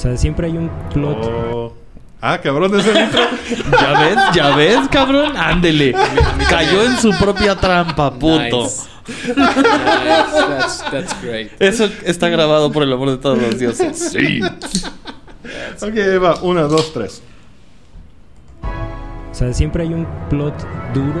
sea, siempre hay un plot. Oh. Ah, cabrón, ese intro. ¿Ya ves? ¿Ya ves, cabrón? Ándele. Cayó en su propia trampa, puto. Nice. Nice. That's, that's great. Eso está grabado por el amor de todos los dioses. Sí. ok, ahí va. Una, dos, tres. O sea, siempre hay un plot duro.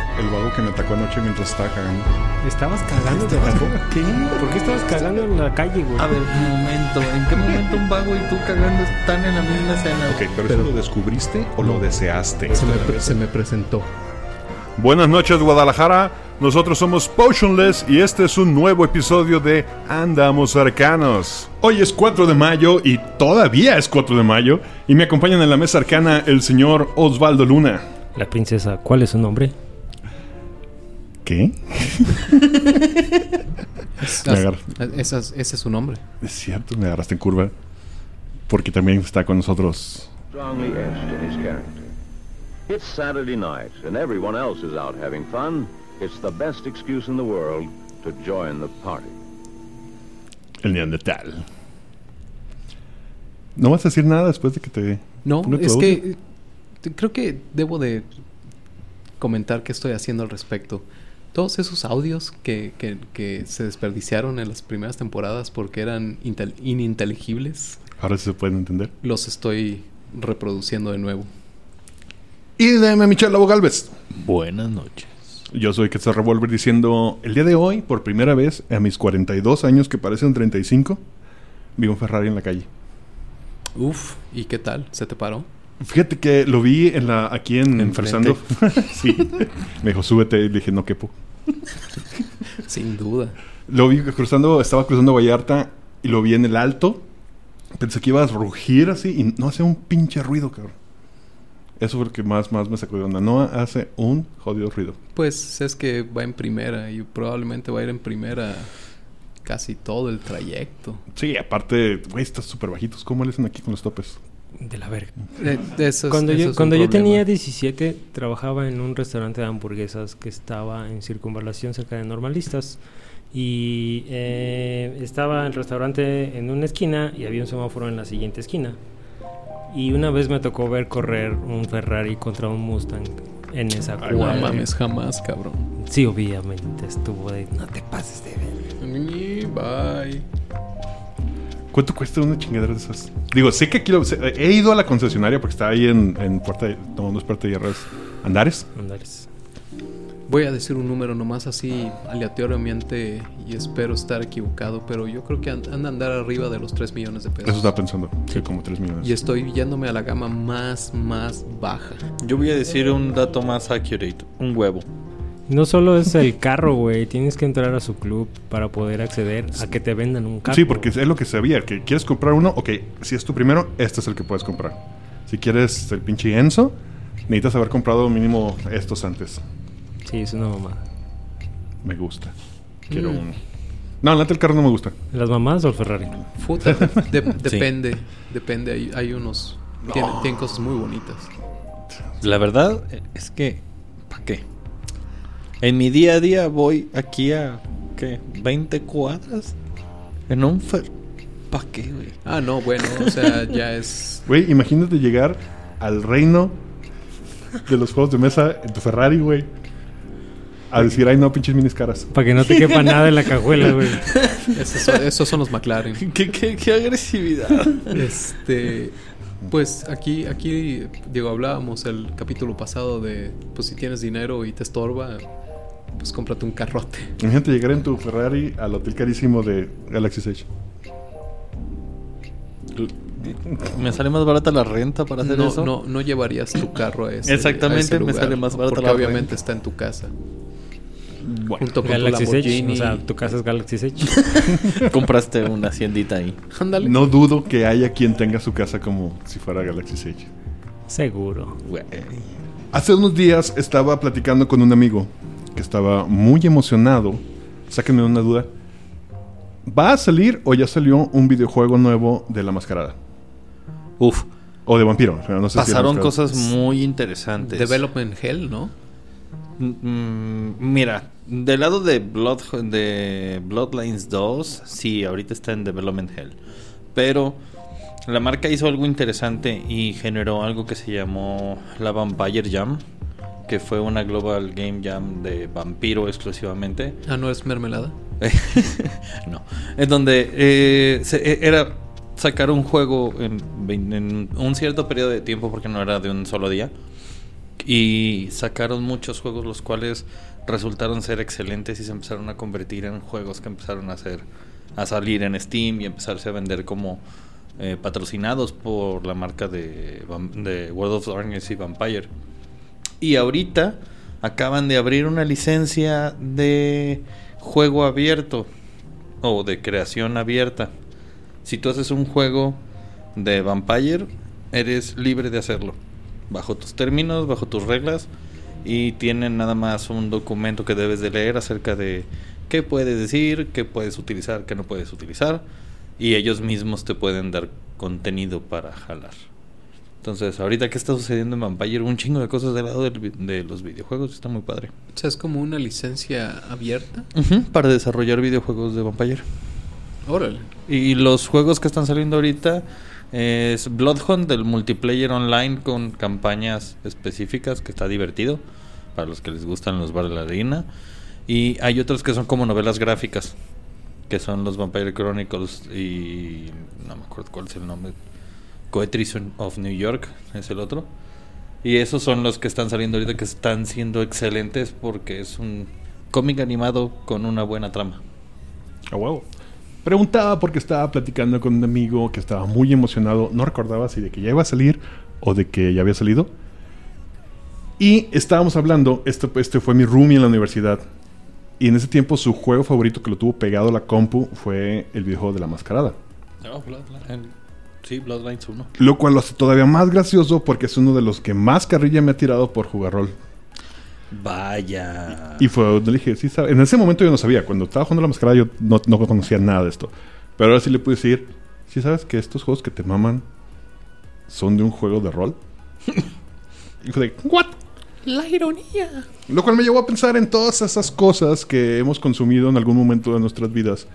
El vago que me atacó anoche mientras estaba cagando. Estabas cagando de ¿Qué? ¿Por qué estabas cagando en la calle, güey? A ver, un momento. ¿En qué momento un vago y tú cagando están en la misma escena? Ok, pero, Pero- ¿eso lo descubriste o lo deseaste? Se me, pre- se me presentó. Buenas noches Guadalajara, nosotros somos Potionless y este es un nuevo episodio de Andamos Arcanos. Hoy es 4 de mayo y todavía es 4 de mayo y me acompañan en la mesa arcana el señor Osvaldo Luna. La princesa, ¿cuál es su nombre? ¿Qué? Es- esa es- ese es su nombre. Es cierto, me agarraste en curva porque también está con nosotros. strongly etched in his character. It's Saturday night, and everyone else is out having fun. It's the best excuse in the world to join the party. El Neandertal. ¿No vas a decir nada después de que te... No, es que eh, creo que debo de comentar qué estoy haciendo al respecto. Todos esos audios que, que- que se desperdiciaron en las primeras temporadas porque eran intel- ininteligibles, Ahora sí se pueden entender. los estoy reproduciendo de nuevo. Y DM Michelle Lobo Galvez. Buenas noches. Yo soy Quetzal Revolver diciendo, el día de hoy, por primera vez, a mis 42 años que parecen 35, vi un Ferrari en la calle. Uf, ¿y qué tal? ¿Se te paró? Fíjate que lo vi en la, aquí en Enfrente. Fresando. sí. Me dijo, súbete. Y le dije, no quepo. Sin duda. Lo vi cruzando, estaba cruzando Vallarta y lo vi en el alto. Pensé que iba a rugir así y no hace un pinche ruido, cabrón. Eso fue lo que más, más me sacó de onda. No hace un jodido ruido. Pues es que va en primera y probablemente va a ir en primera casi todo el trayecto. Sí, aparte, güey, estás súper bajitos. ¿Cómo le hacen aquí con los topes? De la verga. Eh, eso es- Cuando yo, cuando yo tenía 17, trabajaba en un restaurante de hamburguesas que estaba en circunvalación cerca de Normalistas. Y eh, estaba el restaurante en una esquina y había un semáforo en la siguiente esquina. Y una vez me tocó ver correr un Ferrari contra un Mustang en esa Ay, No cuadra. mames, jamás, cabrón. Sí, obviamente estuvo de... No te pases de ver. Bye. ¿Cuánto cuesta una chingadera de esas? Digo, sé que aquí lo- he ido a la concesionaria porque está ahí en, en Puerta de, tomando Puerta de Hierros. ¿Andares? Andares. Voy a decir un número nomás así aleatoriamente y espero estar equivocado, pero yo creo que han, han de andar arriba de los 3 millones de pesos. Eso estaba pensando. Sí, como 3 millones. Y estoy yéndome a la gama más, más baja. Yo voy a decir un dato más accurate. Un huevo. No solo es el carro, güey. Tienes que entrar a su club para poder acceder a que te vendan un carro. Sí, porque es lo que sabía. Que quieres comprar uno, ok, si es tu primero, este es el que puedes comprar. Si quieres el pinche Enzo, necesitas haber comprado mínimo estos antes. Sí, es una mamada. Me gusta. Quiero Mm. uno. No, la neta el carro no me gusta. ¿Las mamás o el Ferrari? Puta, de- depende, depende. Hay, hay unos. Tienen, tienen cosas muy bonitas. La verdad es que... En mi día a día voy aquí a... ¿Qué? ¿20 cuadras? En un fer... ¿Para qué, güey? Ah, no, bueno, o sea, ya es. Güey, imagínate llegar al reino de los juegos de mesa en tu Ferrari, güey. A decir, ay, no, pinches minis caras. Para que no te quepa nada en la cajuela, güey. Esos son, esos son los McLaren. ¿Qué, qué, qué agresividad? Este. Pues aquí, aquí, Diego, hablábamos el capítulo pasado de. Pues si tienes dinero y te estorba, pues cómprate un carrote. Imagínate llegar en tu Ferrari al hotel carísimo de Galaxy Edge. Me sale más barata la renta para hacer No, eso. no, no llevarías tu carro a ese Exactamente, a ese me sale más barata Porque la obviamente renta. está en tu casa. Bueno, Junto con Galaxy tu Edge. O sea, tu casa es Galaxy Edge. Compraste una haciendita ahí. Ándale. no dudo que haya quien tenga su casa como si fuera Galaxy Edge. Seguro. Hace unos días estaba platicando con un amigo que estaba muy emocionado. Sáquenme una duda. ¿Va a salir o ya salió un videojuego nuevo de la mascarada? Uf, O de vampiro. no sé pasaron mascarada. cosas muy interesantes. Development Hell, ¿no? Mm, mira, del lado de, Blood, de Bloodlines 2, sí, ahorita está en Development Hell. Pero la marca hizo algo interesante y generó algo que se llamó la Vampire Jam, que fue una Global Game Jam de vampiro exclusivamente. Ah, no es mermelada. no, es donde eh, se- eh, era sacar un juego en, en un cierto periodo de tiempo porque no era de un solo día y sacaron muchos juegos los cuales resultaron ser excelentes y se empezaron a convertir en juegos que empezaron a hacer a salir en Steam y empezarse a vender como eh, patrocinados por la marca de, de World of Darkness y Vampire y ahorita acaban de abrir una licencia de juego abierto o de creación abierta. Si tú haces un juego de Vampire, eres libre de hacerlo. Bajo tus términos, bajo tus reglas. Y tienen nada más un documento que debes de leer acerca de qué puedes decir, qué puedes utilizar, qué no puedes utilizar. Y ellos mismos te pueden dar contenido para jalar. Entonces, ahorita qué está sucediendo en Vampire, un chingo de cosas del lado del de los videojuegos, está muy padre. O sea, es como una licencia abierta. Para desarrollar videojuegos de Vampire. Órale. Y los juegos que están saliendo ahorita es Bloodhunt del multiplayer online con campañas específicas que está divertido para los que les gustan los bar de la arena. Y hay otros que son como novelas gráficas, que son los Vampire Chronicles y no me acuerdo cuál es el nombre. Coetrition of New York es el otro. Y esos son los que están saliendo ahorita que están siendo excelentes porque es un cómic animado con una buena trama. A huevo. Preguntaba porque estaba platicando con un amigo que estaba muy emocionado. No recordaba si de que ya iba a salir o de que ya había salido. Y estábamos hablando, este, este fue mi roomie en la universidad. Y en ese tiempo su juego favorito que lo tuvo pegado a la compu fue el videojuego de la mascarada. Sí, Bloodlines 1. Lo cual lo hace todavía más gracioso porque es uno de los que más carrilla me ha tirado por jugar rol. Vaya. Y fue donde le dije, sí, sabe. En ese momento yo no sabía. Cuando estaba jugando la mascarada yo no, no conocía nada de esto. Pero ahora sí le pude decir, sí sabes que estos juegos que te maman son de un juego de rol. y fue de, ¿what? La ironía. Lo cual me llevó a pensar en todas esas cosas que hemos consumido en algún momento de nuestras vidas.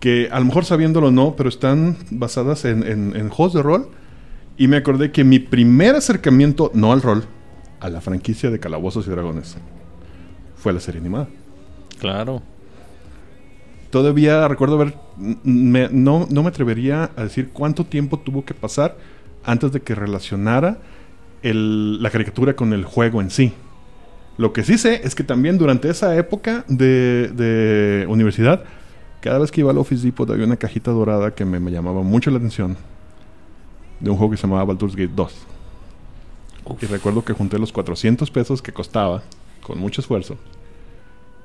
Que a lo mejor sabiéndolo no, pero están basadas en, en- en juegos de rol. Y me acordé que mi primer acercamiento, no al rol, a la franquicia de Calabozos y Dragones, fue la serie animada. Claro. Todavía recuerdo ver, me- no, no me atrevería a decir cuánto tiempo tuvo que pasar antes de que relacionara el- la caricatura con el juego en sí. Lo que sí sé es que también durante esa época de, de universidad, cada vez que iba al Office Depot había una cajita dorada que me, me llamaba mucho la atención de un juego que se llamaba Baldur's Gate 2. Y recuerdo que junté los 400 pesos que costaba, con mucho esfuerzo.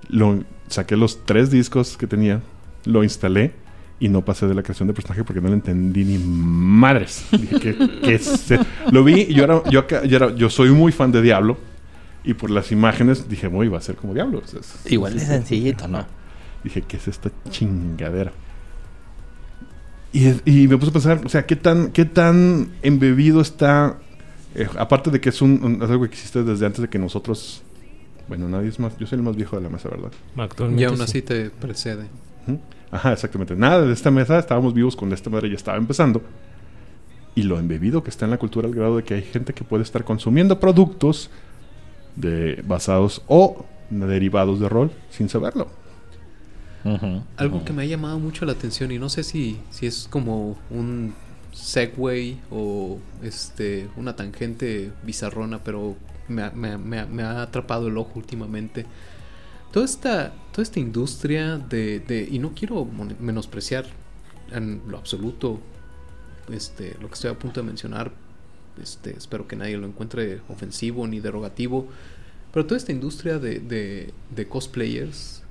Lo, saqué los tres discos que tenía, lo instalé y no pasé de la creación de personaje porque no le entendí ni madres. Dije, ¿qué, qué es e-?". Lo vi y yo, era, yo, acá- yo, era- yo soy muy fan de Diablo. Y por las imágenes dije, muy, va a ser como Diablo. O sea, es- Igual de sencillito, ¿no? Dije, ¿qué es esta chingadera? Y, y me puse a pensar, o sea, ¿qué tan, qué tan embebido está? eh, aparte de que es, un, un- es algo que existe desde antes de que nosotros... Bueno, nadie es más... Yo soy el más viejo de la mesa, ¿verdad? Actualmente Y aún sí. así te precede. Ajá, exactamente. Nada de esta mesa, estábamos vivos con esta madre, ya estaba empezando. Y lo embebido que está en la cultura al grado de que hay gente que puede estar consumiendo productos de, basados o derivados de rol sin saberlo. Ujú, Algo ujú. que me ha llamado mucho la atención y no sé si, si es como un segue o este una tangente bizarrona, pero me, ha- me ha- me ha- me ha atrapado el ojo últimamente. Toda esta, toda esta industria de, de- y no quiero menospreciar en lo absoluto este, lo que estoy a punto de mencionar. Este, espero que nadie lo encuentre ofensivo ni derogativo. Pero toda esta industria de, de, de cosplayers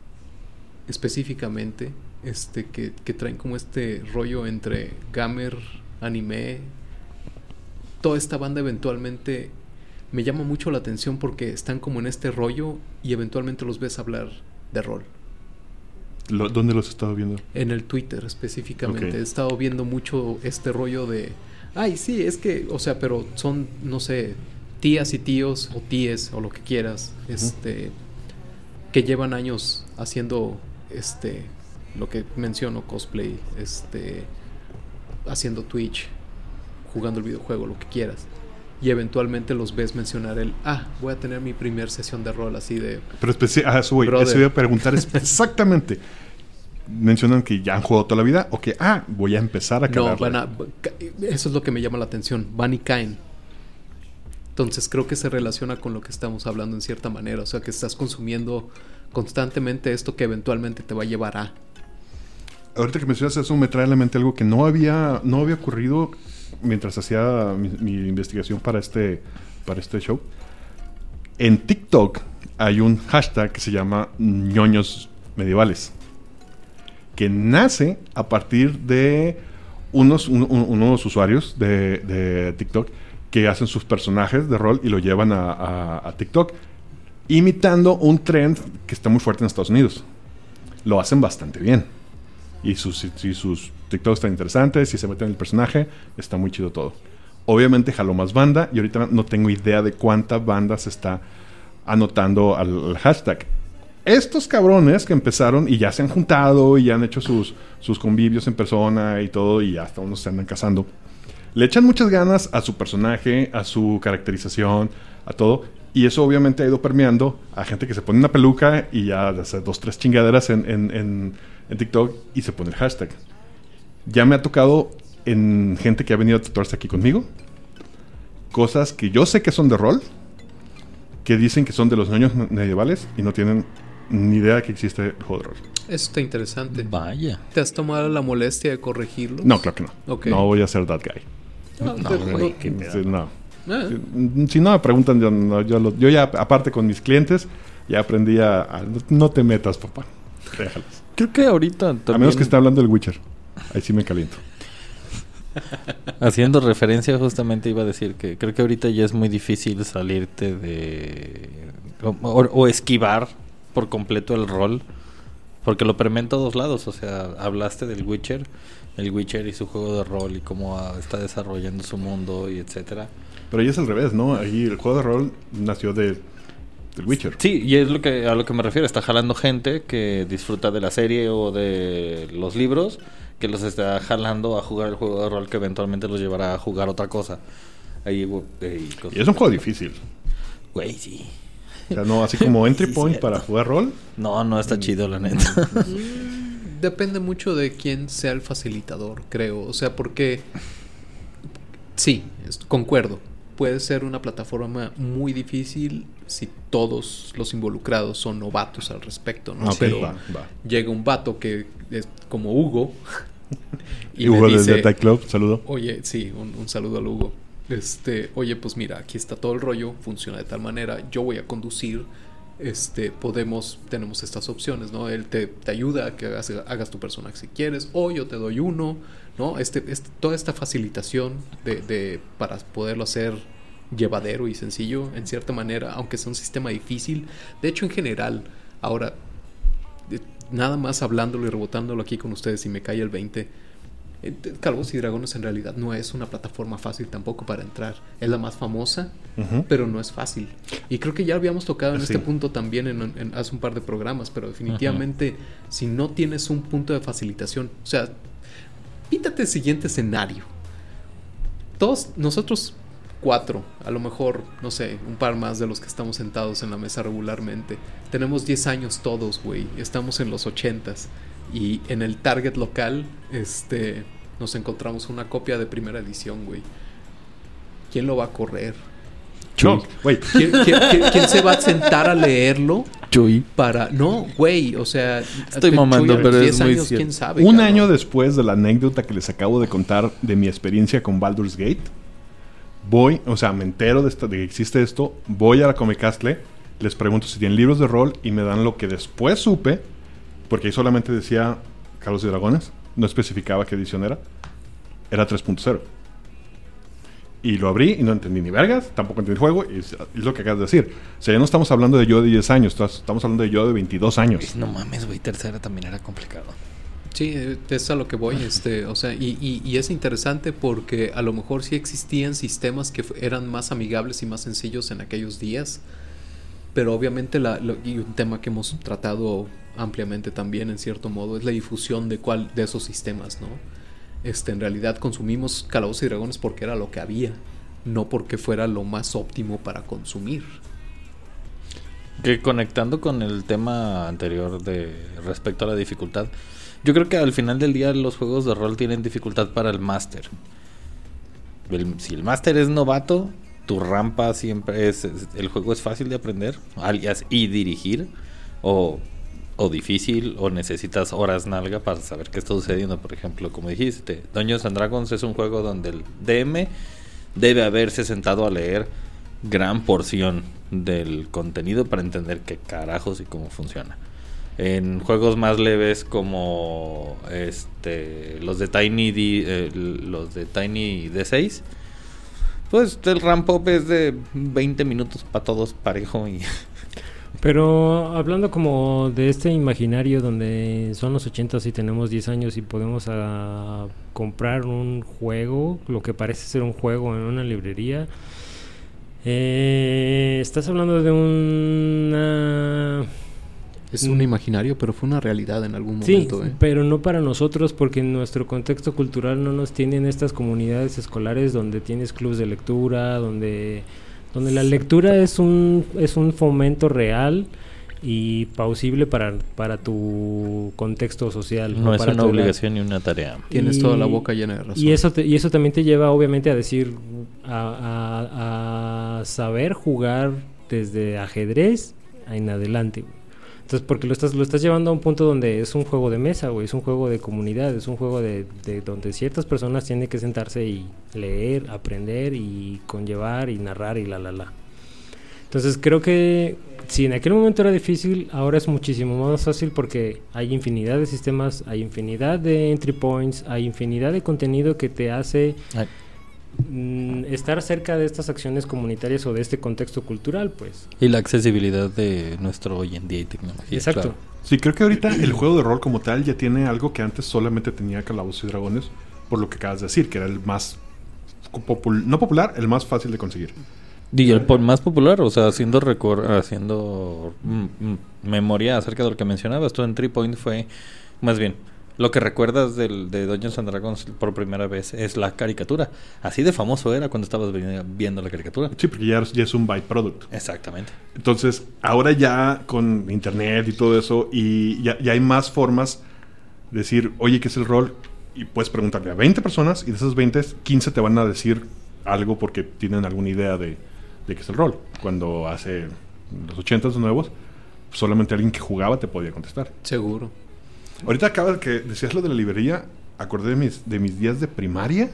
específicamente, este, que, que traen como este rollo entre gamer, anime, toda esta banda eventualmente me llama mucho la atención porque están como en este rollo y eventualmente los ves hablar de rol. Lo- ¿Dónde los he estado viendo? En el Twitter específicamente. He estado viendo mucho este rollo de. Ay, sí, es que. O sea, pero son, no sé, tías y tíos o tíes o lo que quieras. Este. Que llevan años haciendo. Este. Lo que menciono, cosplay. Este. Haciendo Twitch. Jugando el videojuego, lo que quieras. Y eventualmente los ves mencionar el. Ah, voy a tener mi primer sesión de rol así de. Pero ah, eso, voy. Eso iba a preguntar exactamente. Mencionan que ya han jugado toda la vida o que, ah, voy a empezar a No, van a. Eso es lo que me llama la atención. Van y caen. Entonces creo que se relaciona con lo que estamos hablando en cierta manera. O sea, que estás consumiendo constantemente esto que eventualmente te va a llevar a. Ahorita que mencionas eso me trae a la mente algo que no había, no había ocurrido mientras hacía mi, investigación para este, para este show. En TikTok hay un hashtag que se llama ñoños medievales. Que nace a partir de unos, un- un- unos usuarios de, TikTok que hacen sus personajes de rol y lo llevan a TikTok. Imitando un trend que está muy fuerte en Estados Unidos. Lo hacen bastante bien. Y sus, y sus TikToks están interesantes, si se meten en el personaje, está muy chido todo. Obviamente jaló más banda y ahorita no tengo idea de cuánta banda se está anotando al, hashtag. Estos cabrones que empezaron y ya se han juntado y ya han hecho sus, sus convivios en persona y todo y hasta unos se andan casando. Le echan muchas ganas a su personaje, a su caracterización, a todo. Y eso obviamente ha ido permeando a gente que se pone una peluca y ya hace dos, tres chingaderas en, en, en- en TikTok y se pone el hashtag. Ya me ha tocado en gente que ha venido a tatuarse aquí conmigo. Cosas que yo sé que son de rol, que dicen que son de los niños medievales y no tienen ni idea de que existe el juego de rol. Eso está interesante. Vaya. ¿Te has tomado la molestia de corregirlo? No, claro que no. Ok. No voy a ser that guy. No, No, güey, Sí, no. Ah, Si- Si no me preguntan, yo, no- yo, lo- yo ya, aparte con mis clientes, ya aprendí a, a- no te metas, papá. Déjalos. Creo que ahorita también... A menos que esté hablando del Witcher. Ahí sí me caliento. Haciendo referencia justamente iba a decir que creo que ahorita ya es muy difícil salirte de... o, o- o esquivar por completo el rol. Porque lo permea en todos lados. O sea, hablaste del Witcher. El Witcher y su juego de rol y cómo ah, está desarrollando su mundo y etcétera. Pero ahí es al revés, ¿no? Ahí el juego de rol nació de, del Witcher. Sí, y es lo que a lo que me refiero. Está jalando gente que disfruta de la serie o de los libros, que los está jalando a jugar el juego de rol que eventualmente los llevará a jugar otra cosa. Ahí, gu- ahí cosas- Y es un juego difícil. Güey, sí. O sea, no así como entry point para jugar rol. No, no está chido, la neta. Depende mucho de quién sea el facilitador, creo. O sea, porque sí, concuerdo. Puede ser una plataforma muy difícil si todos los involucrados son novatos al respecto, ¿no? Ok, Pero va, va. llega un vato que es como Hugo Y Hugo de dice, Club, saludo. Oye, sí, un, un saludo al Hugo. Este, oye, pues mira, aquí está todo el rollo, funciona de tal manera, yo voy a conducir, este, podemos, tenemos estas opciones, ¿no? Él te, te ayuda a que hagas, hagas tu personaje si quieres, o yo te doy uno, ¿no? Este, toda esta facilitación de, de- para poderlo hacer llevadero y sencillo, en cierta manera, aunque sea un sistema difícil. De hecho, en general, ahora, de- nada más hablándolo y rebotándolo aquí con ustedes y me cae el 20. Calvos y Dragones en realidad no es una plataforma fácil tampoco para entrar. Es la más famosa, pero no es fácil. Y creo que ya habíamos tocado en Sí. este punto también en, en- hace un par de programas, pero definitivamente si no tienes un punto de facilitación, o sea, píntate el siguiente escenario. Todos nosotros cuatro, a lo mejor, no sé, un par más de los que estamos sentados en la mesa regularmente. Tenemos 10 años todos, güey. Estamos en los 80s y en el target local este nos encontramos una copia de primera edición, güey. ¿Quién lo va a correr? No, güey. ¿Quién, quién- quién- quién se va a sentar a leerlo Chuy. para no, güey, o sea, Estoy mamando, Chuy, pero es 10 muy años, cierto. quién sabe. Un cabrón. año después de la anécdota que les acabo de contar de mi experiencia con Baldur's Gate, voy, o sea, me entero de, esta- de que existe esto, voy a la Comic Castle, les pregunto si tienen libros de rol y me dan lo que después supe, porque ahí solamente decía Carlos y Dragones, no especificaba qué edición era, era 3.0. y lo abrí y no entendí ni vergas, tampoco entendí el juego, y es, es lo que acabas de decir. O sea, ya no estamos hablando de yo de 10 años, estamos hablando de yo de 22 años. No mames, güey, tercera también era complicado. Sí, eh, es a lo que voy, este, o sea, y, y- y es interesante porque a lo mejor sí existían sistemas que eran más amigables y más sencillos en aquellos días, pero obviamente la, y un tema que hemos tratado ampliamente también en cierto modo es la difusión de cuál de esos sistemas, ¿no? Este, en realidad consumimos Calabozos y Dragones porque era lo que había, no porque fuera lo más óptimo para consumir. Que conectando con el tema anterior de respecto a la dificultad, yo creo que al final del día los juegos de rol tienen dificultad para el máster. Si el máster es novato, tu rampa siempre es, el juego es fácil de aprender, alias y dirigir o o difícil o necesitas horas nalga para saber qué está sucediendo, por ejemplo, como dijiste, Dungeons and Dragons es un juego donde el DM debe haberse sentado a leer gran porción del contenido para entender qué carajos y cómo funciona. En juegos más leves como este los de Tiny eh, los de Tiny D6, pues el ramp up es de 20 minutos para todos parejo y Pero hablando como de este imaginario donde son los 80 y tenemos 10 años y podemos ah, comprar un juego, lo que parece ser un juego en una librería, eh, estás hablando de una... Es un imaginario, pero fue una realidad en algún Sí, momento. ¿eh? pero no para nosotros porque en nuestro contexto cultural no nos tienen estas comunidades escolares donde tienes clubes de lectura, donde, donde la lectura es un, es un fomento real y pausible para, para tu contexto social. no es para una obligación ni una tarea. Tienes Y- toda la boca llena de razón. Y eso, te- y eso también te lleva obviamente a decir, a, a- a saber jugar desde ajedrez en adelante. Entonces, porque lo estás, lo estás llevando a un punto donde es un juego de mesa, güey, es un juego de comunidad, es un juego de, de donde ciertas personas tienen que sentarse y leer, aprender y conllevar y narrar y la, la, la. Entonces, creo que si en aquel momento era difícil, ahora es muchísimo más fácil porque hay infinidad de sistemas, hay infinidad de entry points, hay infinidad de contenido que te hace. Mm, estar cerca de estas acciones comunitarias o de este contexto cultural, pues. Y la accesibilidad de nuestro hoy en día y tecnología. Exacto. claro. Sí, creo que ahorita el juego de rol como tal ya tiene algo que antes solamente tenía Calabozos y Dragones, por lo que acabas de decir, que era el más popul- no popular, el más fácil de conseguir. Y el po- más popular, o sea, haciendo recor haciendo mm, mm, memoria acerca de lo que mencionabas, tú en Three Point fue, más bien, lo que recuerdas del, de Dungeons and Dragons por primera vez es la caricatura. Así de famoso era cuando estabas vi- viendo la caricatura. Sí, porque ya, ya es un byproduct. Exactamente. Entonces, ahora ya con internet y todo eso, y ya, ya hay más formas de decir, oye, ¿qué es el rol? Y puedes preguntarle a 20 personas, y de esas 20, 15 te van a decir algo porque tienen alguna idea de, de qué es el rol. Cuando hace los 80 nuevos, solamente alguien que jugaba te podía contestar. Seguro. Ahorita acabas que decías lo de la librería, acordé de mis, de mis días de primaria,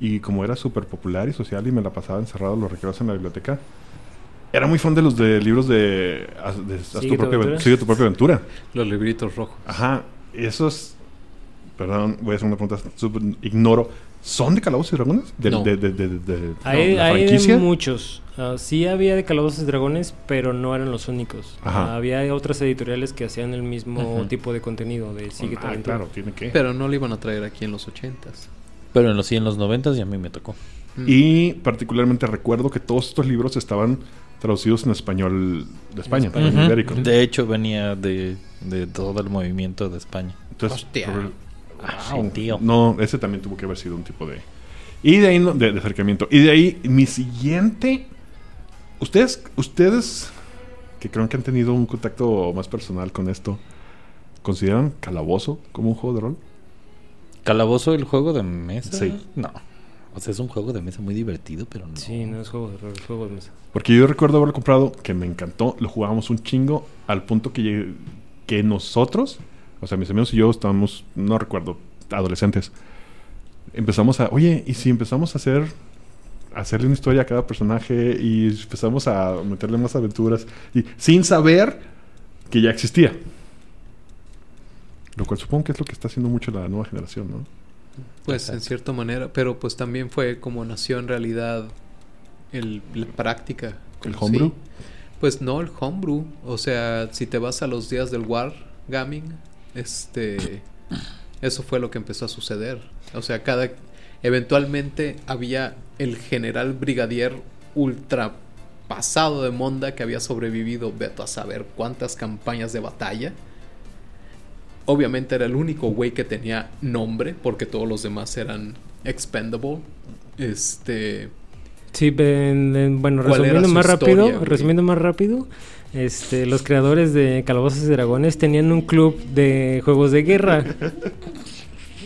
y como era súper popular y social y me la pasaba encerrado los recreos en la biblioteca, era muy fan de los de libros de, de haz tu propia, aventura. sigue tu propia aventura. Los libritos rojos. Ajá, esos, perdón, voy a hacer una pregunta, súper- ignoro, ¿son de Calabozos y Dragones? De, No. de, de, de- de- Hay, la hay franquicia? muchos. Ah, sí había de Calabozos y Dragones, pero no eran los únicos. Ah, había otras editoriales que hacían el mismo tipo de contenido de Sigue tu Ah, claro, tiene que. Pero no lo iban a traer aquí en los ochentas. Pero en los sí, en los noventas y a mí me tocó. Mm. Y particularmente recuerdo que todos estos libros estaban traducidos en español de España, español. en ibérico. De hecho, venía de, de todo el movimiento de España. Entonces, Hostia. prob- Ah, Wow. sí, tío. No, ese también tuvo que haber sido un tipo de. Y de ahí, no- de, de acercamiento. Y de ahí, mi siguiente. Ustedes, ustedes que creo que han tenido un contacto más personal con esto, ¿consideran Calabozo como un juego de rol? ¿Calabozo el juego de mesa? Sí. No. O sea, es un juego de mesa muy divertido, pero no. Sí, no es juego de rol, es juego de mesa. Porque yo recuerdo haberlo comprado, que me encantó, lo jugábamos un chingo, al punto que, llegué- que nosotros, o sea, mis amigos y yo estábamos, no recuerdo, adolescentes, empezamos a, oye, ¿y si empezamos a hacer, a hacerle una historia a cada personaje y empezamos a meterle más aventuras, y sin saber que ya existía? Lo cual supongo que es lo que está haciendo mucho la nueva generación, ¿no? Pues en cierta manera, pero pues también fue como nació en realidad el, la práctica. ¿El homebrew? sí. Pues no el homebrew, o sea, si te vas a los días del wargaming, este, eso fue lo que empezó a suceder. O sea, cada, eventualmente había el general brigadier ultra pasado de monda que había sobrevivido, veto a saber cuántas campañas de batalla. Obviamente era el único güey que tenía nombre, porque todos los demás eran expendable. Este. Sí, en- en- bueno, ¿Cuál era resumiendo su más historia, rápido, resumiendo más rápido, este, los creadores de Calabozos y Dragones tenían un club de juegos de guerra.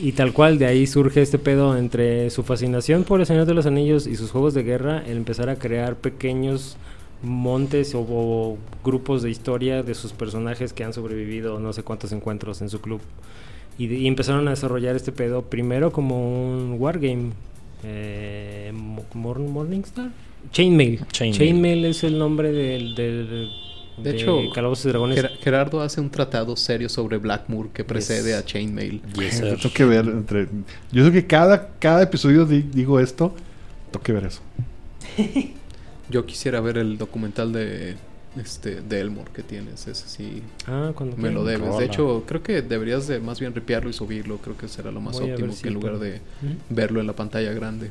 Y tal cual, de ahí surge este pedo entre su fascinación por el Señor de los Anillos y sus juegos de guerra, el empezar a crear pequeños montes o, o grupos de historia de sus personajes que han sobrevivido no sé cuántos encuentros en su club. Y, de- y empezaron a desarrollar este pedo primero como un wargame. Eh, Mo- Mor- Morningstar? Chainmail. Chainmail. Chainmail. es el nombre del, del- De hecho, Calabozos y Dragones. Ger- Gerardo hace un tratado serio sobre Blackmoor que precede Yes. a Chainmail. Yes, Yo sir. tengo que ver entre... Yo sé que cada, cada episodio di- digo esto. Tengo que ver eso. Yo quisiera ver el documental de este de Elmore que tienes, ese sí Ah, cuando me lo debes. Rola. De hecho, creo que deberías de más bien ripiarlo y subirlo, creo que será lo más Voy óptimo si que en lugar puedo. de verlo en la pantalla grande.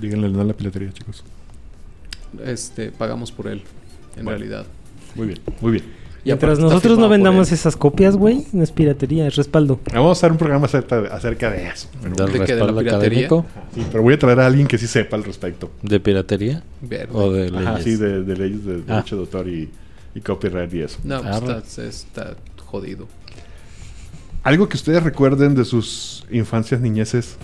Díganle no a la piratería, chicos. Este, pagamos por él, en Bueno. realidad. Muy bien, muy bien. Y Mientras nosotros no vendamos esas copias, güey, no es piratería, es respaldo. Vamos a hacer un programa acerca de, acerca de eso. ¿Del ¿De? ¿De respaldo piratería? académico? sí, pero voy a traer a alguien que sí sepa al respecto. ¿De piratería? Verde. ¿O de Ajá, leyes? sí, de, de leyes de Ah. derecho de autor y, y copyright y eso. No, pues está, está jodido. Algo que ustedes recuerden de sus infancias, niñeces,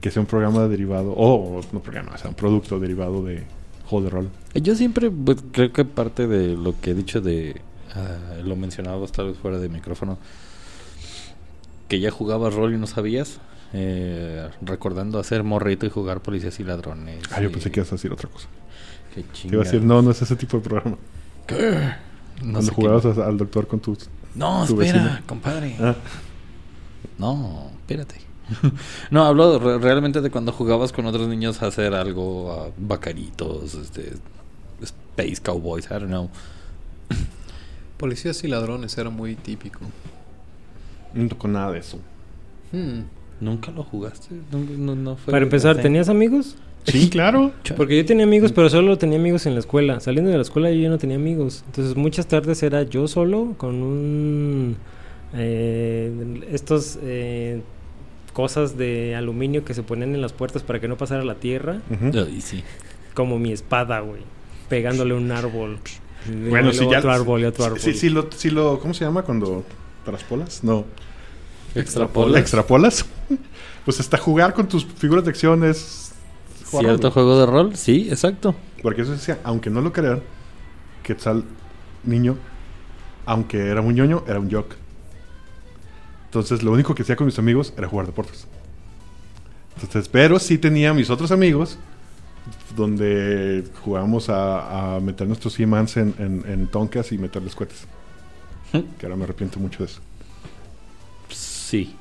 que sea un programa derivado, o no programa, sea un producto derivado de juego de rol. Yo siempre pues, creo que parte de lo que he dicho de ah, lo mencionado tal vez fuera de micrófono que ya jugabas rol y no sabías eh, recordando hacer morrito y jugar policías y ladrones Ah, yo pensé que ibas a decir otra cosa. qué Que iba a decir, no, no es ese tipo de programa. No Cuando qué- jugabas al doctor con tus... no tu espera vecino. compadre Ah, no espérate no hablo re- realmente de cuando jugabas con otros niños a hacer algo a bacaritos este space cowboys I don't know Policías y ladrones era muy típico. no tocó nada de eso. Hmm. nunca lo jugaste no, no- no fue Para empezar? ¿tenías amigos? Sí, claro. Porque yo tenía amigos, pero solo tenía amigos en la escuela. Saliendo de la escuela yo ya no tenía amigos. Entonces muchas tardes era yo solo con un... eh, estos eh, cosas de aluminio que se ponían en las puertas para que no pasara la tierra. Ujú. Ay, sí. Como mi espada, güey. Pegándole un árbol. Bueno, si ya... Otro árbol y otro árbol. Sí, sí, lo, sí lo... ¿Cómo se llama cuando... ¿Traspolas? No. Extrapolas. ¿Extrapolas? pues hasta jugar con tus figuras de acción es... ¿Cierto rol. juego de rol? Sí, exacto. Porque eso decía, aunque no lo crean, Quetzal, niño, aunque era un ñoño, era un jock. Entonces, lo único que hacía con mis amigos era jugar deportes. Entonces, pero sí tenía mis otros amigos donde jugábamos a, a meter nuestros He-Mans en, en, en toncas y meterles cohetes. Que ahora me arrepiento mucho de eso. Sí.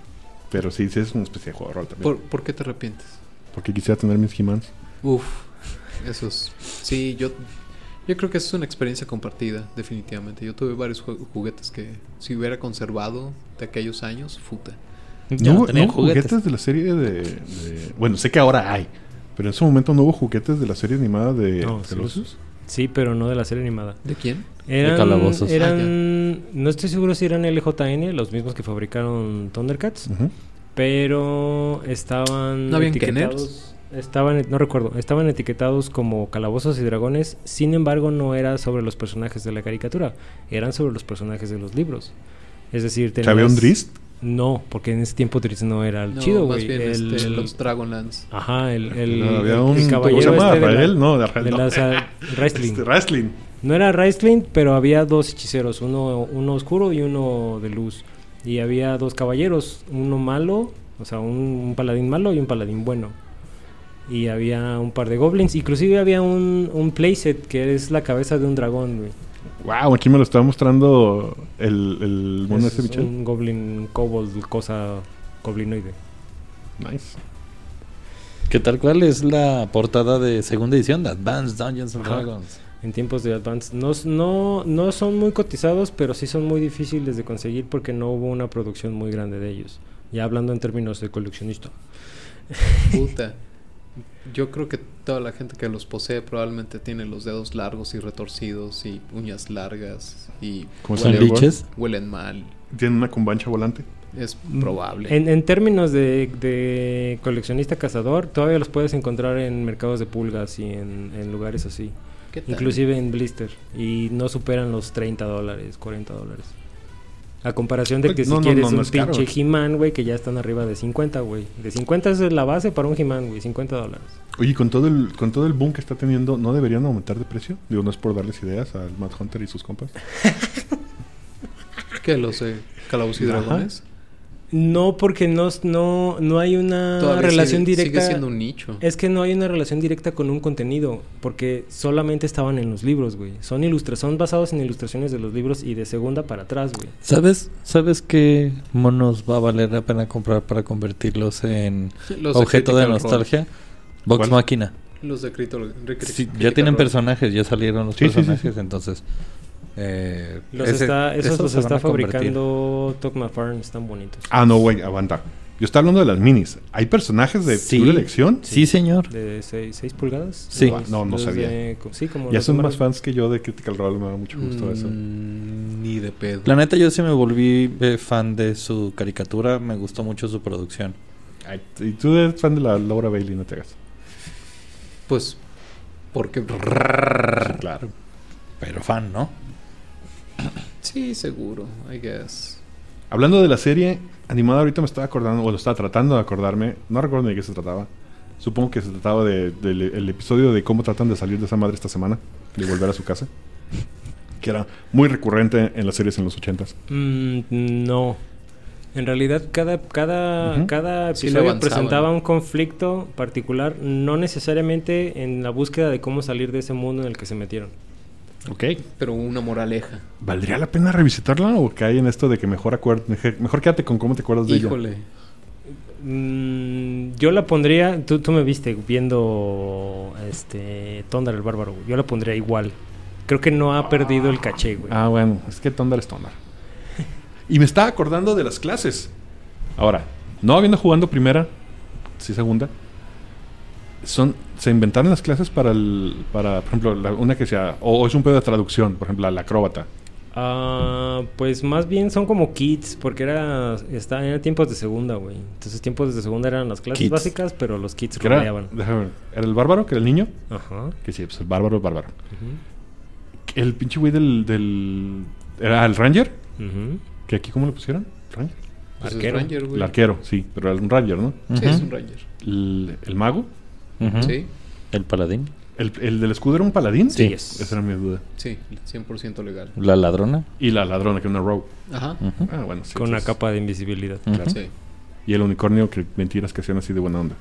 Pero sí, sí es una especie de juego de rol también. ¿Por, por qué te arrepientes? Porque quisiera tener mis He-Mans. Uf, eso es... Sí, yo, yo creo que es una experiencia compartida, definitivamente. Yo tuve varios juguetes que si hubiera conservado de aquellos años, puta. Ya ¿No, no hubo juguetes. de la serie de, de- Bueno, sé que ahora hay. Pero en ese momento no hubo juguetes de la serie animada de No, de sí. pero no de la serie animada. ¿De quién? Eran, calabozos. eran no estoy seguro si eran LJN, los mismos que fabricaron Thundercats, pero estaban ¿No habían etiquetados, estaban no recuerdo, estaban etiquetados como calabozos y dragones, sin embargo no era sobre los personajes de la caricatura, eran sobre los personajes de los libros. Es decir, ¿Que ¿Había un tenías- Drist? No, porque en ese tiempo Drist no era el No, chido, güey. bien El- este, el- los Dragonlance. Ajá, el, el, No, había un... el ¿Cómo se caballero llama? este de la- ¿Rael? No, de Rael de no. las, Raistlin. Este, Wrestling. No era Raistlin, pero había dos hechiceros, uno, uno oscuro y uno de luz. Y había dos caballeros, uno malo, o sea, un, un paladín malo y un paladín bueno. Y había un par de goblins, inclusive había un, un playset que es la cabeza de un dragón, güey. Wow, aquí me lo estaba mostrando el, el mono Es un goblin, kobold, cosa goblinoide. Nice. Que tal cual es la portada de segunda edición de Advanced Dungeons and Ajá. Dragons. En tiempos de Advance. No, no, no son muy cotizados, pero sí son muy difíciles de conseguir porque no hubo una producción muy grande de ellos. Ya hablando en términos de coleccionista. Puta. Yo creo que toda la gente que los posee probablemente tiene los dedos largos y retorcidos y uñas largas y ¿Cómo ¿Son Huelen- liches? huelen mal. ¿Tienen una cumbancha volante? Es probable. En, en términos de, de coleccionista cazador, todavía los puedes encontrar en mercados de pulgas y en, en lugares así. ¿Qué tal? Inclusive en blister. Y no superan los 30 dólares, 40 dólares. A comparación de Pues, que no, si no, quieres no, no un pinche He-Man, güey, que ya están arriba de 50, güey. De 50 es la base para un He-Man, güey. 50 dólares. Oye, con todo el con todo el boom que está teniendo, ¿no deberían aumentar de precio? Digo, no es por darles ideas al Matt Hunter y sus compas. ¿Qué? ¿Los de Calabozos y Ajá. Dragones? No, porque no, no, no hay una Todavía relación sigue, directa. Sigue siendo un nicho. Es que no hay una relación directa con un contenido, porque solamente estaban en los libros, güey. Son ilustra son basados en ilustraciones de los libros y de segunda para atrás, güey. ¿Sabes, ¿Sabes qué monos va a valer la pena comprar para convertirlos en Los objeto de nostalgia? Vox ¿Cuál? Máquina. Los de Critical Crit- Sí, ya tienen personajes, ya salieron los Sí, sí, sí, personajes, sí. entonces... eh, Los ese- está, esos, esos los está fabricando Tokma Farm, están bonitos. Ah, no, güey, aguanta. Yo estaba hablando de las minis. ¿Hay personajes de Sí. elección? Sí, señor. ¿De 6 pulgadas? Sí. Los- No, no sabía. de- co- sí, como Ya son más fans que yo de Critical Role, me da mucho gusto eso. Mm, Ni de pedo. La neta, yo sí me volví eh, fan de su caricatura. Me gustó mucho su producción. Ay, y tú eres fan de la Laura Bailey, no te hagas. Pues, porque... Claro. Pero fan, ¿no? Sí, seguro, I guess. Hablando de la serie animada, ahorita me estaba acordando, o lo estaba tratando de acordarme, no recuerdo ni de qué se trataba. Supongo que se trataba de- del el episodio de cómo tratan de salir de esa madre esta semana, de volver a su casa. Que era muy recurrente en las series en los ochentas. Mm, no. En realidad, cada, cada, cada episodio presentaba un conflicto particular, no necesariamente en la búsqueda de cómo salir de ese mundo en el que se metieron. Ok. Pero una moraleja. ¿Valdría la pena revisitarla o cae en esto de que mejor, acuer- mejor, quédate con cómo te acuerdas de ella? Híjole. Mm, yo la pondría, tú, tú me viste viendo este Thunder el Bárbaro, yo la pondría igual. Creo que no ha perdido el caché, güey. Ah, bueno, es que Thunder es Thunder. y me estaba acordando de las clases. Ahora, no habiendo jugando primera, sí segunda, son se inventaron las clases para el para por ejemplo la- una que sea o, o es un pedo de traducción, por ejemplo, la acróbata. Ah, pues más bien son como kits, porque era, está, eran tiempos de segunda, güey. Entonces tiempos de segunda eran las clases Kits. básicas, pero los kits Que era, déjame ver, era el bárbaro, que era el niño, Ajá. que sí, pues el bárbaro, el bárbaro. ujú, El pinche güey del, del era el ranger, ujú. que aquí cómo le pusieron? Ranger. Pues es Arquero. Ranger, güey. El arquero, sí, pero era un ranger, ¿no? Sí, Ujú. es un Ranger. El, el mago, Sí, El paladín. el, el del escudo era un paladín. Sí. Esa era mi duda. sí, 100% legal. La ladrona. Y la ladrona, que era una rogue. Ajá. Ah, bueno, sí. Con una capa de invisibilidad. Ujú. Sí. Y el unicornio, que mentiras que hacían así de buena onda.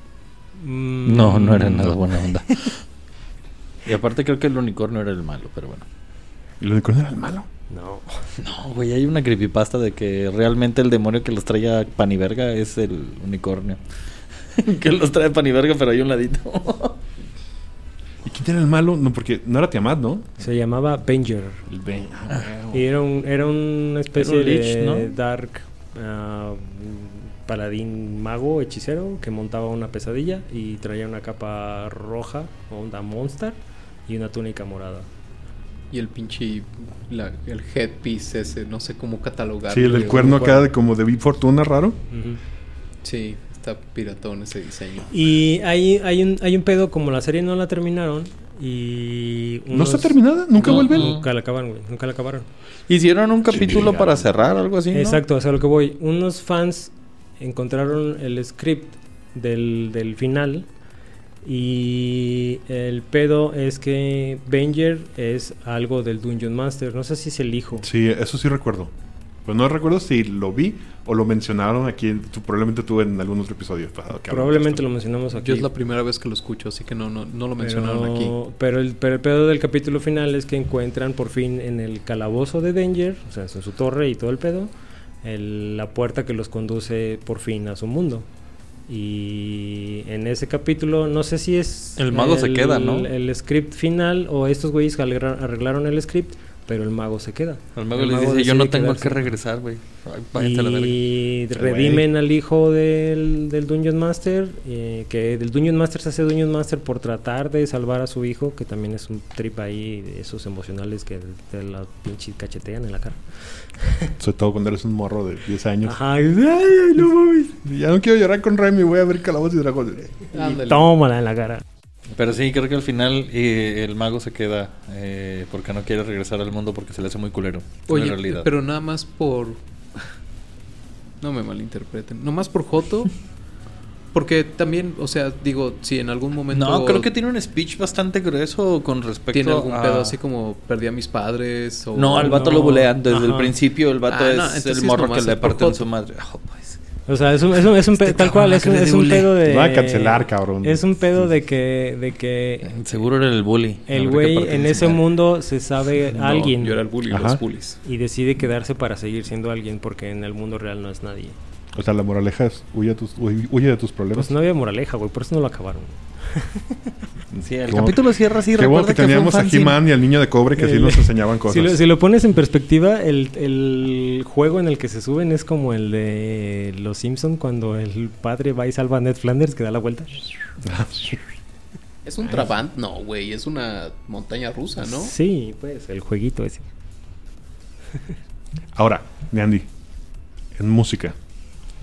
Mm, No, no era nada buena onda. y aparte creo que el unicornio era el malo, pero bueno. ¿Y el unicornio era el malo? No. No, güey, hay una creepypasta de que realmente el demonio que los trae a pan y verga es el unicornio. que los trae pan y verga, pero hay un ladito. ¿Y quién era el malo? No, porque no era Tiamat, ¿no? Se llamaba Banger. El Ben. Y era, un, era una especie Era un lich, de ¿no? dark ah, paladín mago hechicero que montaba una pesadilla y traía una capa roja, onda monster, y una túnica morada. Y el pinche. la- el headpiece ese, no sé cómo catalogarlo. Sí, el güey. cuerno acá de como de Big Fortuna raro. Sí, está piratón ese diseño. Y hay, hay, un, hay un pedo, como la serie no la terminaron y... ¿No está terminada? ¿Nunca No, vuelven? Nunca la acabaron, güey. Nunca la acabaron. Hicieron un capítulo para cerrar, algo así, ¿no? Exacto, o sea, lo que voy. Unos fans encontraron el script del, del final y el pedo es que Banger es algo del Dungeon Master. No sé si es el hijo. Sí, eso sí recuerdo. Pero no recuerdo si lo vi o lo mencionaron aquí. Tú, probablemente tú en algún otro episodio. pasado Probablemente lo mencionamos aquí. Yo es la primera vez que lo escucho, así que no, no, no lo mencionaron pero, aquí. Pero el, pero el pedo del capítulo final es que encuentran por fin en el calabozo de Danger, o sea, en su torre y todo el pedo, el- la puerta que los conduce por fin a su mundo. Y en ese capítulo, no sé si es. El mago se queda, ¿no? El script final o estos güeyes arregla- arreglaron el script, pero el mago se queda. El mago les dice, yo no tengo quedarse". que regresar, güey. La. Y redimen al hijo del, del Dungeon Master, eh, que del Dungeon Master se hace Dungeon Master por tratar de salvar a su hijo, que también es un trip ahí de esos emocionales que te la pinche cachetean en la cara. Sobre todo cuando eres un morro de 10 años. Ajá, y, ay, ay, no mames. Ya no quiero llorar con Remy, voy a ver Calabozos y Dragones. Tómala en la cara. Pero sí, creo que al final eh, el mago se queda eh, porque no quiere regresar al mundo porque se le hace muy culero. Oye, en realidad. pero nada más por... No me malinterpreten. No más por Joto. Porque también, o sea, digo, si en algún momento... No, creo que tiene un speech bastante grueso con respecto tiene algún a... pedo así como perdí a mis padres o... No, al vato No. lo bulean desde el principio. El vato Ah, es no, el es morro que nomás le parten su madre. Oh, pues. O sea, es un, es un, es un Este pedo, tal cual, es un, es un pedo de... Va a cancelar, cabrón. Es un pedo de que, de que Seguro era el bully. el güey en ese mundo se sabe No, alguien Yo era el bully, Ajá. los bullies. y decide quedarse para seguir siendo alguien porque en el mundo real no es nadie. O sea, la moraleja es huye, a tus, huye, huye de tus problemas. Pues no había moraleja, güey, por eso no lo acabaron. Sí, el capítulo cierra así. Qué bueno recuerda que teníamos a. He-Man y al niño de cobre que así El- nos enseñaban cosas. Si lo, si lo pones en perspectiva, el, el juego en el que se suben es como el de Los Simpson cuando el padre va y salva a Ned Flanders que da la vuelta. ¿Es un Trabant? No, güey, es una montaña rusa, ¿no? Sí, pues el jueguito ese. Ahora, Andy, en música.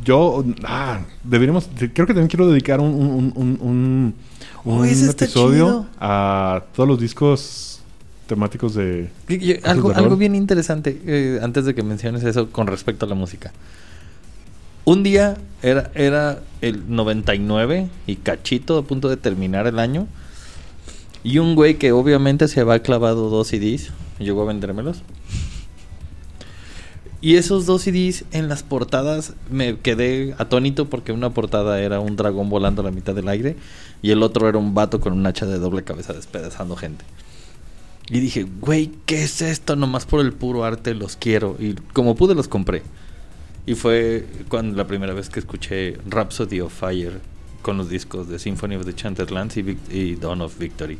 Yo, ah, deberíamos, creo que también quiero dedicar un, un, un, un, un ese está episodio a todos los discos temáticos de... Algo, algo bien interesante, eh, antes de que menciones eso con respecto a la música. Un día era, era el 99 y cachito a punto de terminar el año. Y un güey que obviamente se había clavado dos CDs y llegó a vendérmelos. Y esos dos CDs en las portadas me quedé atónito porque una portada era un dragón volando a la mitad del aire y el otro era un vato con un hacha de doble cabeza despedazando gente. Y dije, güey, ¿qué es esto? Nomás por el puro arte los quiero. Y como pude los compré. Y fue cuando la primera vez que escuché Rhapsody of Fire con los discos de Symphony of the Enchanted Lands y, y Dawn of Victory.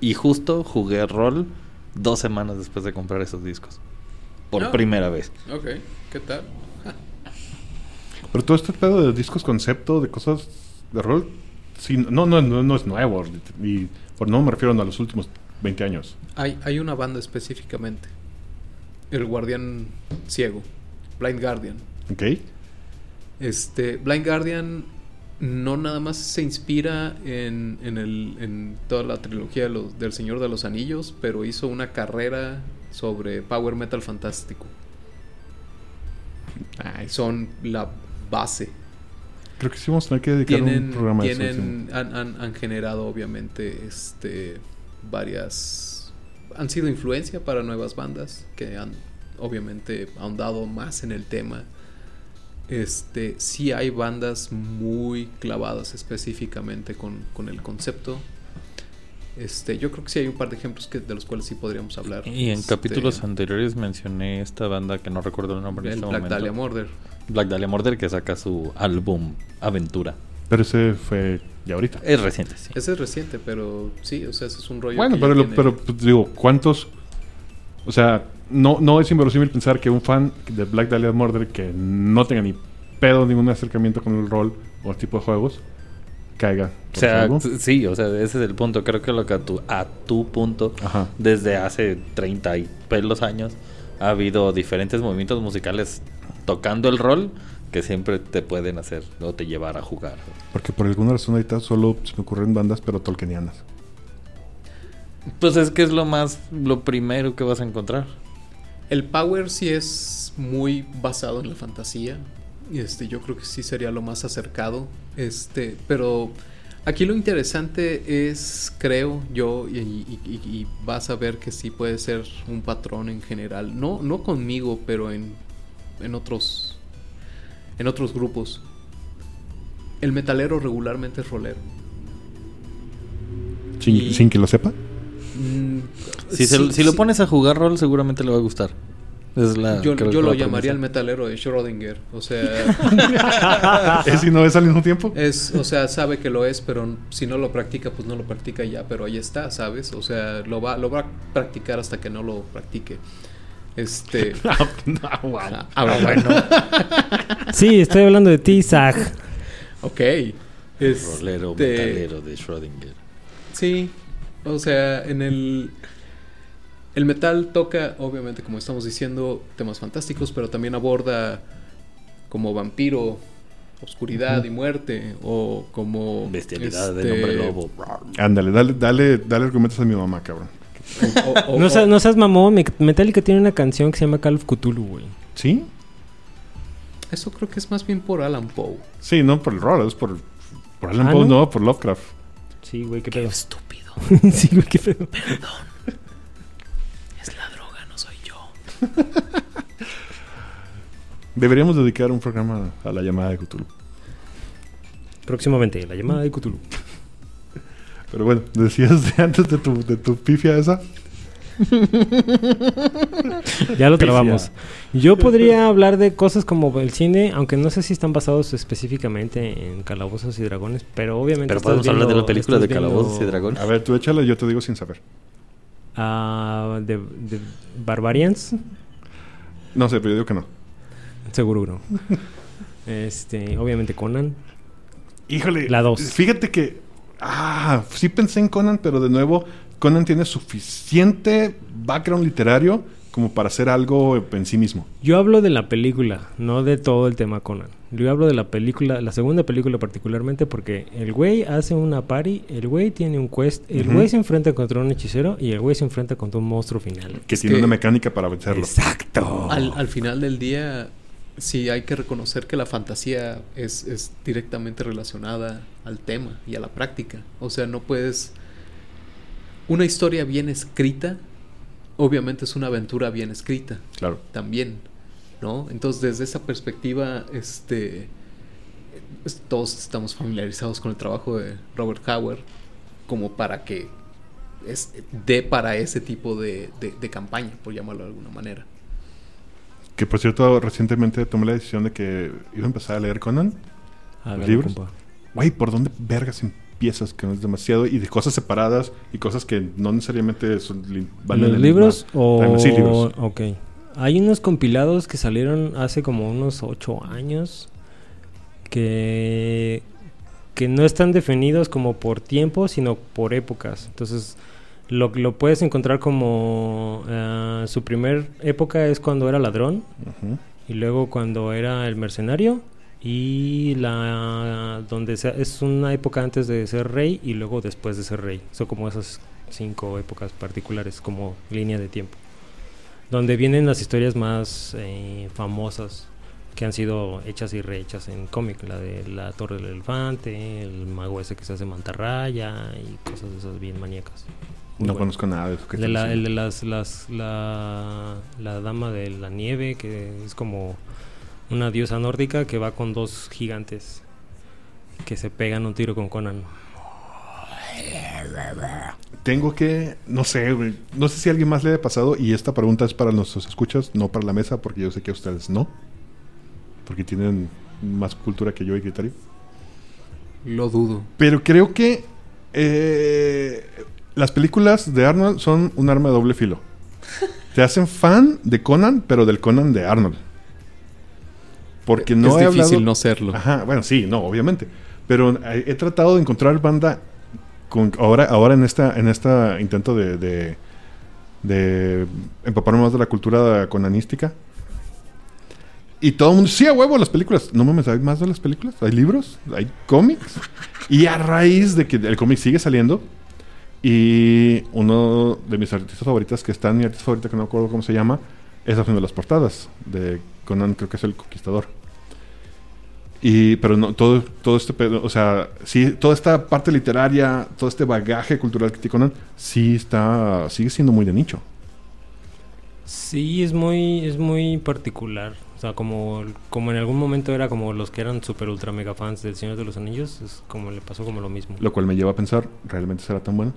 Y justo jugué rol dos semanas después de comprar esos discos. Por primera vez. Ok, ¿qué tal? Pero todo este pedo de discos concepto, de cosas de rol, sí, no, no, no, no es nuevo. Y por no me refiero a los últimos 20 años. Hay, hay una banda específicamente. El Guardián Ciego. Blind Guardian. ¿Ok? Este, Blind Guardian no nada más se inspira en, en, el, en toda la trilogía de los- del Señor de los Anillos, pero hizo una carrera sobre Power Metal Fantástico. Ay, Son la base. creo que sí vamos a tener que dedicar Tienen, un programa a eso. tienen, han, han- han generado obviamente este, varias... Han sido influencia para nuevas bandas que han obviamente ahondado más en el tema. Este, sí hay bandas muy clavadas específicamente con, con el concepto. Este, yo creo que sí hay un par de ejemplos que, de los cuales sí podríamos hablar. Y en Este, capítulos anteriores mencioné esta banda que no recuerdo el nombre en este Black momento. Dahlia Murder. Black Dahlia Murder que saca su álbum Aventura. Pero ese fue ya ahorita. Es reciente, sí. Ese es reciente, pero sí, o sea, ese es un rollo. Bueno, que pero, lo- tiene- pero pues, digo, ¿cuántos? O sea, no, no es inverosímil pensar que un fan de Black Dahlia Murder que no tenga ni pedo ningún acercamiento con el rol o el tipo de juegos caiga. O sea, sí, o sea, ese es el punto. Creo que lo que a tu, a tu punto, Ajá. desde hace 30 y pelos años, ha habido diferentes movimientos musicales tocando el rol que siempre te pueden hacer o te llevar a jugar. Porque por alguna razón ahorita solo se me ocurren bandas, pero tolkienianas. Pues es que es lo más, lo primero que vas a encontrar. El Power sí es muy basado en la fantasía. Y este, yo creo que sí sería lo más acercado. Este, pero aquí lo interesante es, creo yo, y, y- y- y vas a ver que sí puede ser un patrón en general. No, no conmigo, pero en, en otros. En otros grupos. El metalero regularmente es rolero. Sin, Y- sin que lo sepa. Mm, Si, se- sí- si lo pones a jugar rol, seguramente le va a gustar. Es la, Yo, creo yo lo la llamaría el metalero de Schrödinger. O sea, ¿Es y no es al mismo tiempo? es, o sea, sabe que lo es, pero si no lo practica, pues no lo practica ya, pero ahí está, ¿sabes? O sea, lo va, lo va a practicar hasta que no lo practique. Este. Ah, wow. Ah, bueno. Sí, estoy hablando de ti, Zach. ok. Rolero, Este, metalero de Schrödinger. Sí, o sea, en el... El metal toca, obviamente, como estamos diciendo, temas fantásticos, pero también aborda como vampiro, oscuridad y muerte, o como... Bestialidad este, del hombre lobo. Ándale, dale, dale, dale argumentos a mi mamá, cabrón. o- o- o- No, seas- no seas mamón, Me- Metallica tiene una canción que se llama Call of Cthulhu, güey. ¿Sí? Eso creo que es más bien por Alan Poe. Sí, no por el rol, es por, por Alan Ah, Poe, ¿no? no, por Lovecraft. Sí, güey, qué pedo. estúpido. sí, güey, qué pedo. Es Deberíamos dedicar un programa a la llamada de Cthulhu. Próximamente, la llamada de Cthulhu. Pero bueno, decías de antes de tu, de tu pifia esa. Ya lo trabamos. Yo podría hablar de cosas como el cine, aunque no sé si están basados específicamente en calabozos y dragones, pero obviamente. Pero podemos hablar de la película de viendo, Calabozos y Dragones. A ver, tú échale, yo te digo sin saber. Ah, de, de Barbarians, No sé, pero yo digo que no. seguro que no. Este, obviamente Conan. Híjole. La dos. Fíjate que. Ah, sí pensé en Conan, pero de nuevo, Conan tiene suficiente background literario como para hacer algo en sí mismo. Yo hablo de la película, no de todo el tema Conan. Yo hablo de la película, la segunda película particularmente, porque el güey hace una party, el güey tiene un quest, el güey se enfrenta contra un hechicero y el güey se enfrenta contra un monstruo final. Que Es tiene que- una mecánica para vencerlo. Exacto. Al, al final del día, sí hay que reconocer que la fantasía es, es directamente relacionada al tema y a la práctica. O sea, no puedes... Una historia bien escrita, obviamente es una aventura bien escrita Claro. también, ¿no? Entonces, desde esa perspectiva, este... pues, todos estamos familiarizados con el trabajo de Robert Howard como para que es, dé para ese tipo de, de- de campaña, por llamarlo de alguna manera. Que por cierto, recientemente tomé la decisión de que iba a empezar a leer Conan. Hágalo, libros? Güey, ¿por dónde vergas empiezas? Que no es demasiado. Y de cosas separadas y cosas que no necesariamente son, van en ¿Los libros misma- o...? Sí, libros. Ok. Hay unos compilados que salieron hace como unos ocho años que, que no están definidos como por tiempo, sino por épocas. Entonces, lo, lo puedes encontrar como... eh, su primer época es cuando era ladrón y luego cuando era el mercenario y la donde sea- es una época antes de ser rey y luego después de ser rey son como esas cinco épocas particulares como línea de tiempo donde vienen las historias más eh, famosas que han sido hechas y rehechas en cómic la de la torre del elefante el mago ese que se hace mantarraya y cosas de esas bien maníacas Muy No bueno. conozco nada de eso. que de, la, el de las, las, la, la dama de la nieve, que es como una diosa nórdica que va con dos gigantes que se pegan un tiro con Conan. Tengo que, no sé, güey, no sé si a alguien más le haya pasado y esta pregunta es para nuestros escuchas, no para la mesa, porque yo sé que a ustedes no, porque tienen más cultura que yo y criterio. Lo dudo. Pero creo que eh, las películas de Arnold son un arma de doble filo. Te hacen fan de Conan, pero del Conan de Arnold. Porque no es he difícil hablado- no serlo. Ajá, bueno, sí, no, obviamente. Pero he tratado de encontrar banda con, ahora, ahora en esta, en esta intento de, de, de empaparme más de la cultura conanística. Y todo el mundo, sí, a huevo, las películas. No mames, hay más de las películas. Hay libros, hay cómics. Y a raíz de que el cómic sigue saliendo, y uno de mis artistas favoritas, que está en mi artista favorita, que no me acuerdo cómo se llama, es haciendo las portadas de Conan, creo que es el Conquistador. Y, pero no, todo, todo este pedo, o sea, sí, toda esta parte literaria, todo este bagaje cultural que tiene Conan, sí está, sigue siendo muy de nicho. Sí, es muy, es muy particular. O sea, como, como en algún momento era como los que eran super ultra mega fans del Señor de los Anillos, es como le pasó como lo mismo. Lo cual me lleva a pensar, ¿realmente será tan bueno?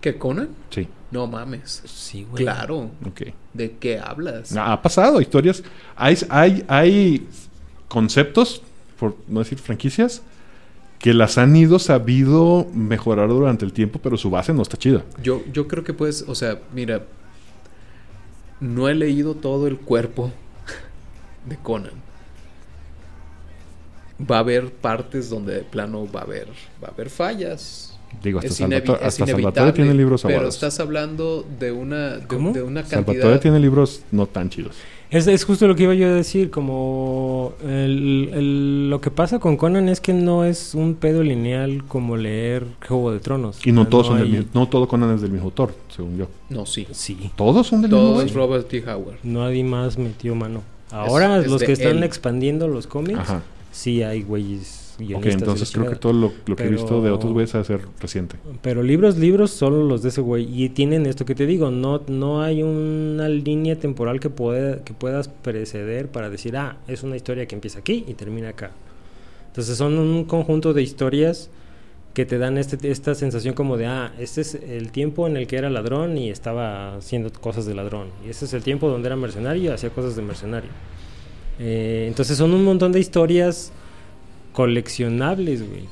¿Qué, Conan? Sí. No mames. Sí, güey. Claro. Ok. ¿De qué hablas? Ah, Ha pasado historias. Hay, hay, hay conceptos, por no decir franquicias, que las han ido sabido mejorar durante el tiempo, pero su base no está chida. Yo, yo creo que puedes, o sea, mira, no he leído todo el cuerpo de Conan. Va a haber partes donde de plano va a haber, va a haber fallas. Digo, hasta, Es, Salvatore, hasta tiene libros pero aguados. estás hablando de una, de, ¿Cómo? de una cantidad. Salvatore tiene libros no tan chidos. Es, es justo lo que iba yo a decir, como el- el- lo que pasa con Conan es que no es un pedo lineal como leer Juego de Tronos. Y no O sea, todos son del hay- mismo, no todo Conan es del mismo autor, según yo. No, sí. Sí, ¿Todos son del Todo mismo es güey? Robert T. Howard. nadie más metió mano. Ahora es los que están él. expandiendo los cómics, Ajá. sí hay güeyes guionistas. la entonces creo que todo lo, lo que he visto de Pero- otros güeyes va a ser reciente. Pero libros, libros, solo los de ese güey. Y tienen esto que te digo, no, no hay una línea temporal que, pueda, que puedas preceder para decir, ah, es una historia que empieza aquí y termina acá. Entonces son un conjunto de historias que te dan este, esta sensación como de, ah, este es el tiempo en el que era ladrón y estaba haciendo cosas de ladrón. Y este es el tiempo donde era mercenario y hacía cosas de mercenario. Eh, entonces son un montón de historias coleccionables, güey.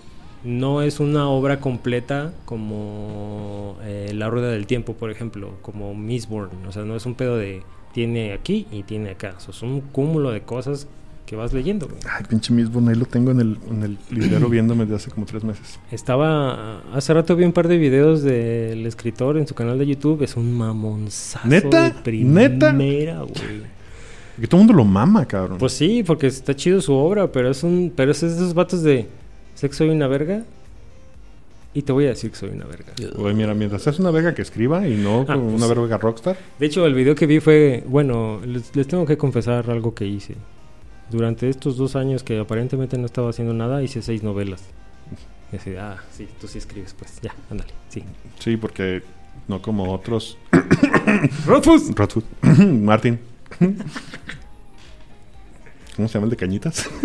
No es una obra completa como eh, La Rueda del Tiempo, por ejemplo, como Mistborn. O sea, no es un pedo de tiene aquí y tiene acá. O sea, es un cúmulo de cosas que vas leyendo, güey. Ay, pinche mismo, ahí lo tengo en el, en el librero viéndome desde hace como tres meses. Estaba. Hace rato vi un par de videos del escritor en su canal de YouTube. Es un mamonzazo. ¿Neta? De ¿Neta? primera, güey. Que todo el mundo lo mama, cabrón. Pues sí, porque está chido su obra, pero es un. Pero es de esos vatos de. Sé que soy una verga. Y te voy a decir que soy una verga. Güey, mira, mientras es una verga que escriba y no Ah, como una pues- verga rockstar. De hecho, el video que vi fue, bueno, les, les tengo que confesar algo que hice. Durante estos dos años que aparentemente no estaba haciendo nada, hice seis novelas. Y así, ah, sí, tú sí escribes, pues, ya, ándale, sí. Sí, porque no como otros. ¡Rotfus! Rodfoot. Martin. ¿Cómo se llama el de cañitas?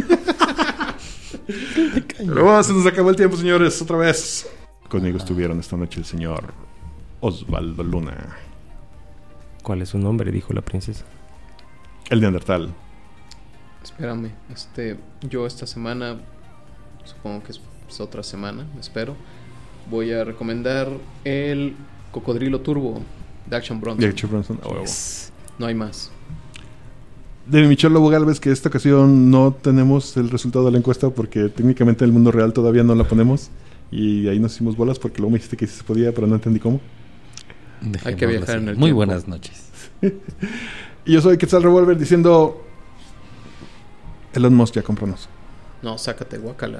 Pero bueno, se nos acabó el tiempo, señores, otra vez. Conmigo estuvieron esta noche el señor Osvaldo Luna, ¿Cuál es su nombre? Dijo la princesa. el Neandertal. Espérame, este, yo esta semana, supongo que es, es otra semana, espero, voy a recomendar el Cocodrilo Turbo de Action Bronson. De hecho, Bronson. a huevo. No hay más. De Michelle Lobo Galvez, que esta ocasión no tenemos el resultado de la encuesta porque técnicamente en el mundo real todavía no la ponemos. Y ahí nos hicimos bolas porque luego me dijiste que sí se podía, pero no entendí cómo. Hay que viajar en el Muy tiempo. buenas noches. Y yo soy Quetzal Revolver diciendo: Elon Musk, ya cómpranos. No, sácate, guacala.